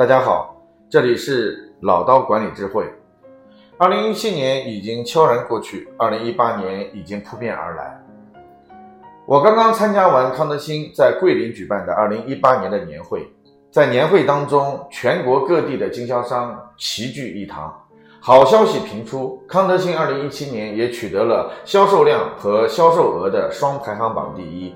大家好，这里是老刀管理智慧。二零一七年已经悄然过去，二零一八年已经扑面而来。我刚刚参加完康德新在桂林举办的二零一八年的年会，在年会当中，全国各地的经销商齐聚一堂，好消息频出，康德新二零一七年也取得了销售量和销售额的双排行榜第一，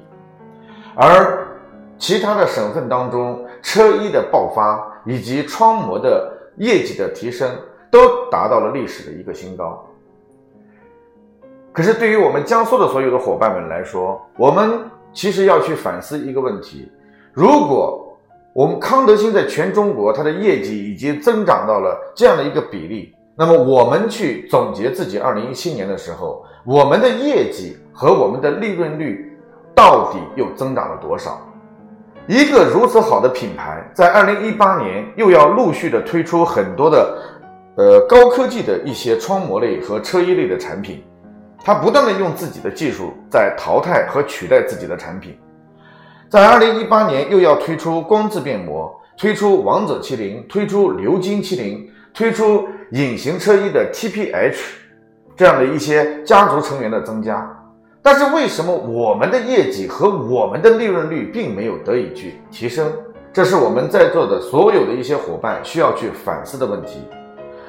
而其他的省份当中，车衣的爆发以及窗膜的业绩的提升，都达到了历史的一个新高。可是，对于我们江苏的所有的伙伴们来说，我们其实要去反思一个问题：如果我们康德新在全中国它的业绩已经增长到了这样的一个比例，那么我们去总结自己二零一七年的时候，我们的业绩和我们的利润率到底又增长了多少？一个如此好的品牌，在二零一八年又要陆续的推出很多的，呃高科技的一些窗膜类和车衣类的产品，它不断的用自己的技术在淘汰和取代自己的产品，在二零一八年又要推出光自变膜，推出王者麒麟，推出鎏金麒麟，推出隐形车衣的 TPH，这样的一些家族成员的增加。但是为什么我们的业绩和我们的利润率并没有得以去提升？这是我们在座的所有的一些伙伴需要去反思的问题。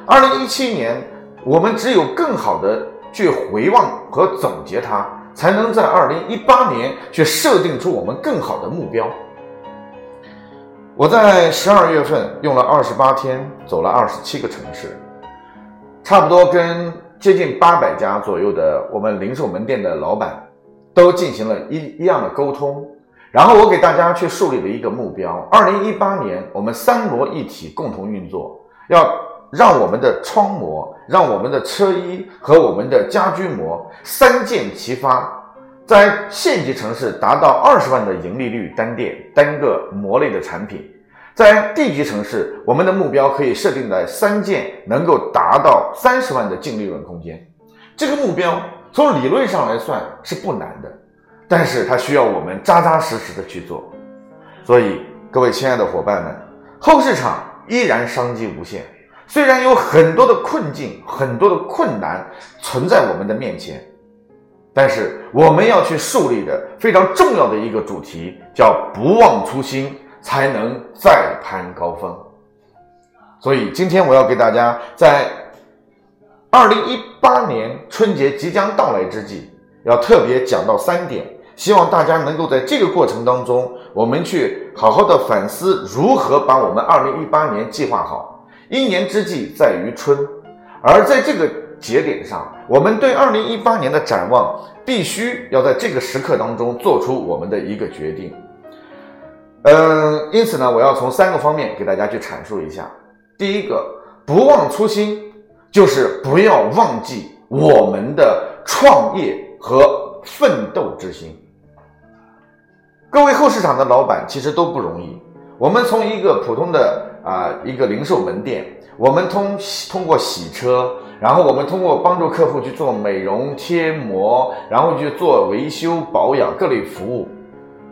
二零一七年，我们只有更好的去回望和总结它，才能在二零一八年去设定出我们更好的目标。我在十二月份用了二十八天，走了二十七个城市，差不多跟。接近八百家左右的我们零售门店的老板，都进行了一一样的沟通，然后我给大家去树立了一个目标：二零一八年我们三模一体共同运作，要让我们的窗膜、让我们的车衣和我们的家居膜三箭齐发，在县级城市达到二十万的盈利率单店单个膜类的产品。在地级城市，我们的目标可以设定在三件能够达到三十万的净利润空间。这个目标从理论上来算是不难的，但是它需要我们扎扎实实的去做。所以，各位亲爱的伙伴们，后市场依然商机无限，虽然有很多的困境、很多的困难存在我们的面前，但是我们要去树立的非常重要的一个主题叫不忘初心。才能再攀高峰。所以今天我要给大家在二零一八年春节即将到来之际，要特别讲到三点，希望大家能够在这个过程当中，我们去好好的反思如何把我们二零一八年计划好。一年之计在于春，而在这个节点上，我们对二零一八年的展望，必须要在这个时刻当中做出我们的一个决定。嗯，因此呢，我要从三个方面给大家去阐述一下。第一个，不忘初心，就是不要忘记我们的创业和奋斗之心。各位后市场的老板其实都不容易。我们从一个普通的啊一个零售门店，我们通通过洗车，然后我们通过帮助客户去做美容贴膜，然后去做维修保养各类服务。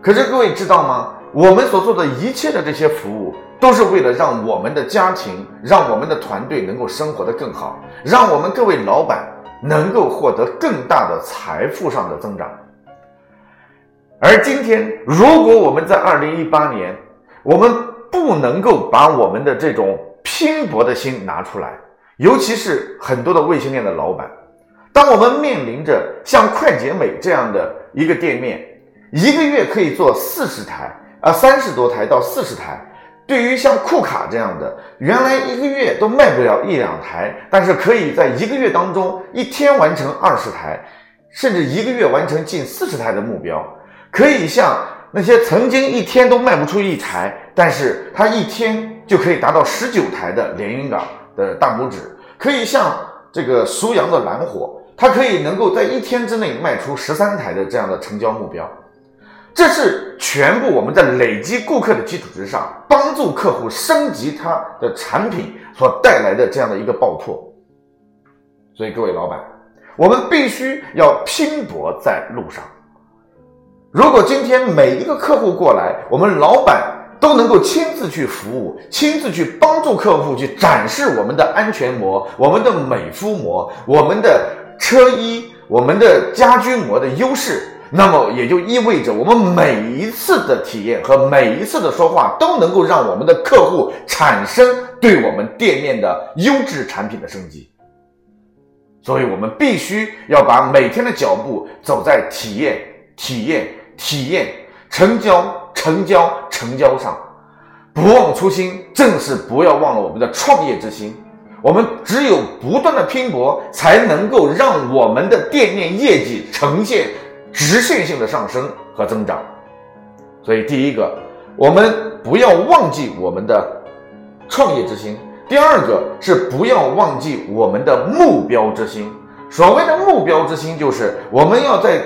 可是各位知道吗？我们所做的一切的这些服务，都是为了让我们的家庭、让我们的团队能够生活得更好，让我们各位老板能够获得更大的财富上的增长。而今天，如果我们在二零一八年，我们不能够把我们的这种拼搏的心拿出来，尤其是很多的卫星店的老板，当我们面临着像快捷美这样的一个店面，一个月可以做四十台。啊，三十多台到四十台，对于像库卡这样的，原来一个月都卖不了一两台，但是可以在一个月当中一天完成二十台，甚至一个月完成近四十台的目标，可以像那些曾经一天都卖不出一台，但是他一天就可以达到十九台的连云港的大拇指，可以像这个苏阳的蓝火，它可以能够在一天之内卖出十三台的这样的成交目标。这是全部我们在累积顾客的基础之上，帮助客户升级他的产品所带来的这样的一个爆破。所以各位老板，我们必须要拼搏在路上。如果今天每一个客户过来，我们老板都能够亲自去服务，亲自去帮助客户去展示我们的安全膜、我们的美肤膜、我们的车衣、我们的家居膜的优势。那么也就意味着，我们每一次的体验和每一次的说话，都能够让我们的客户产生对我们店面的优质产品的升级。所以，我们必须要把每天的脚步走在体验、体验、体验、成交、成交、成交上，不忘初心，正是不要忘了我们的创业之心。我们只有不断的拼搏，才能够让我们的店面业绩呈现。直线性的上升和增长，所以第一个，我们不要忘记我们的创业之心；第二个是不要忘记我们的目标之心。所谓的目标之心，就是我们要在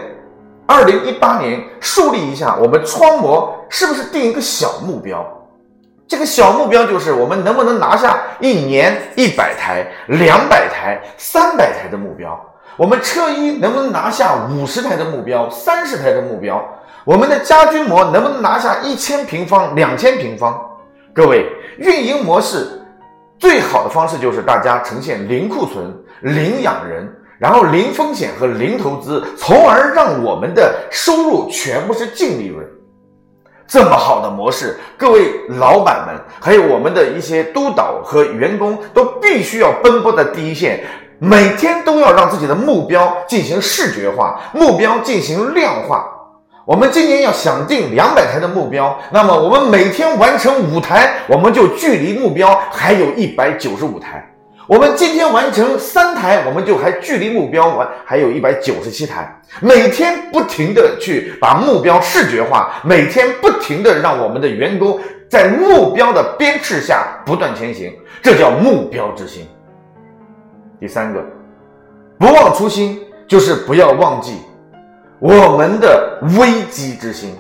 二零一八年树立一下我们窗模是不是定一个小目标？这个小目标就是我们能不能拿下一年一百台、两百台、三百台的目标。我们车衣能不能拿下五十台的目标、三十台的目标？我们的家居膜能不能拿下一千平方、两千平方？各位，运营模式最好的方式就是大家呈现零库存、零养人，然后零风险和零投资，从而让我们的收入全部是净利润。这么好的模式，各位老板们，还有我们的一些督导和员工，都必须要奔波在第一线。每天都要让自己的目标进行视觉化，目标进行量化。我们今年要想定两百台的目标，那么我们每天完成五台，我们就距离目标还有一百九十五台。我们今天完成三台，我们就还距离目标完还有一百九十七台。每天不停的去把目标视觉化，每天不停的让我们的员工在目标的鞭笞下不断前行，这叫目标之心。第三个，不忘初心，就是不要忘记我们的危机之心。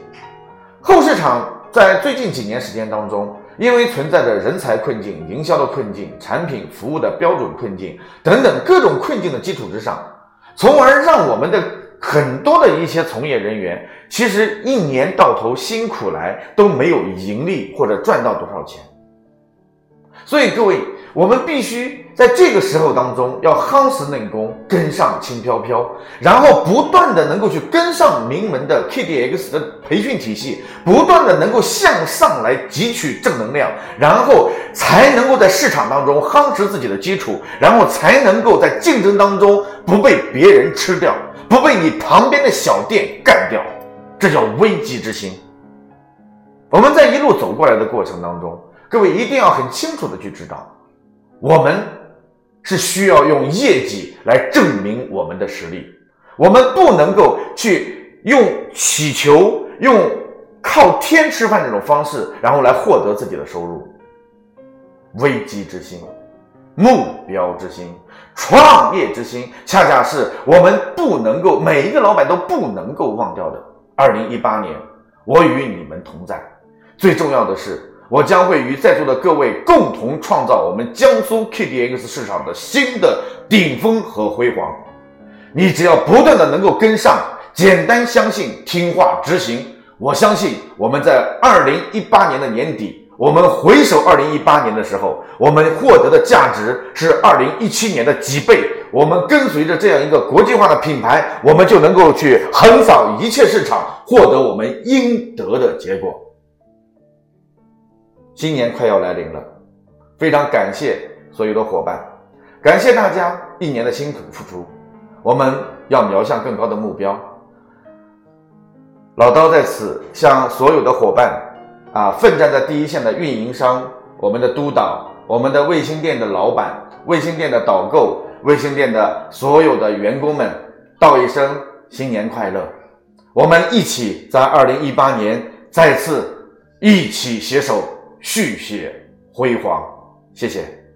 后市场在最近几年时间当中，因为存在着人才困境、营销的困境、产品服务的标准困境等等各种困境的基础之上，从而让我们的很多的一些从业人员，其实一年到头辛苦来都没有盈利或者赚到多少钱。所以各位。我们必须在这个时候当中要夯实内功，跟上轻飘飘，然后不断的能够去跟上名门的 KDX 的培训体系，不断的能够向上来汲取正能量，然后才能够在市场当中夯实自己的基础，然后才能够在竞争当中不被别人吃掉，不被你旁边的小店干掉，这叫危机之心。我们在一路走过来的过程当中，各位一定要很清楚的去知道。我们是需要用业绩来证明我们的实力，我们不能够去用祈求、用靠天吃饭这种方式，然后来获得自己的收入。危机之心、目标之心、创业之心，恰恰是我们不能够每一个老板都不能够忘掉的。二零一八年，我与你们同在。最重要的是。我将会与在座的各位共同创造我们江苏 KDX 市场的新的顶峰和辉煌。你只要不断的能够跟上，简单相信，听话执行。我相信我们在二零一八年的年底，我们回首二零一八年的时候，我们获得的价值是二零一七年的几倍。我们跟随着这样一个国际化的品牌，我们就能够去横扫一切市场，获得我们应得的结果。新年快要来临了，非常感谢所有的伙伴，感谢大家一年的辛苦付出，我们要瞄向更高的目标。老刀在此向所有的伙伴啊，奋战在第一线的运营商、我们的督导、我们的卫星店的老板、卫星店的导购、卫星店的所有的员工们，道一声新年快乐！我们一起在二零一八年再次一起携手。续写辉煌，谢谢。